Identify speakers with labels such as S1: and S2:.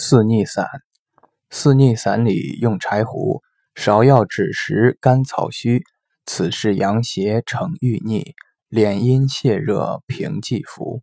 S1: 四逆散，四逆散里用柴胡，芍药枳实，甘草须，此是阳邪逞欲逆，敛阴泻热平济服。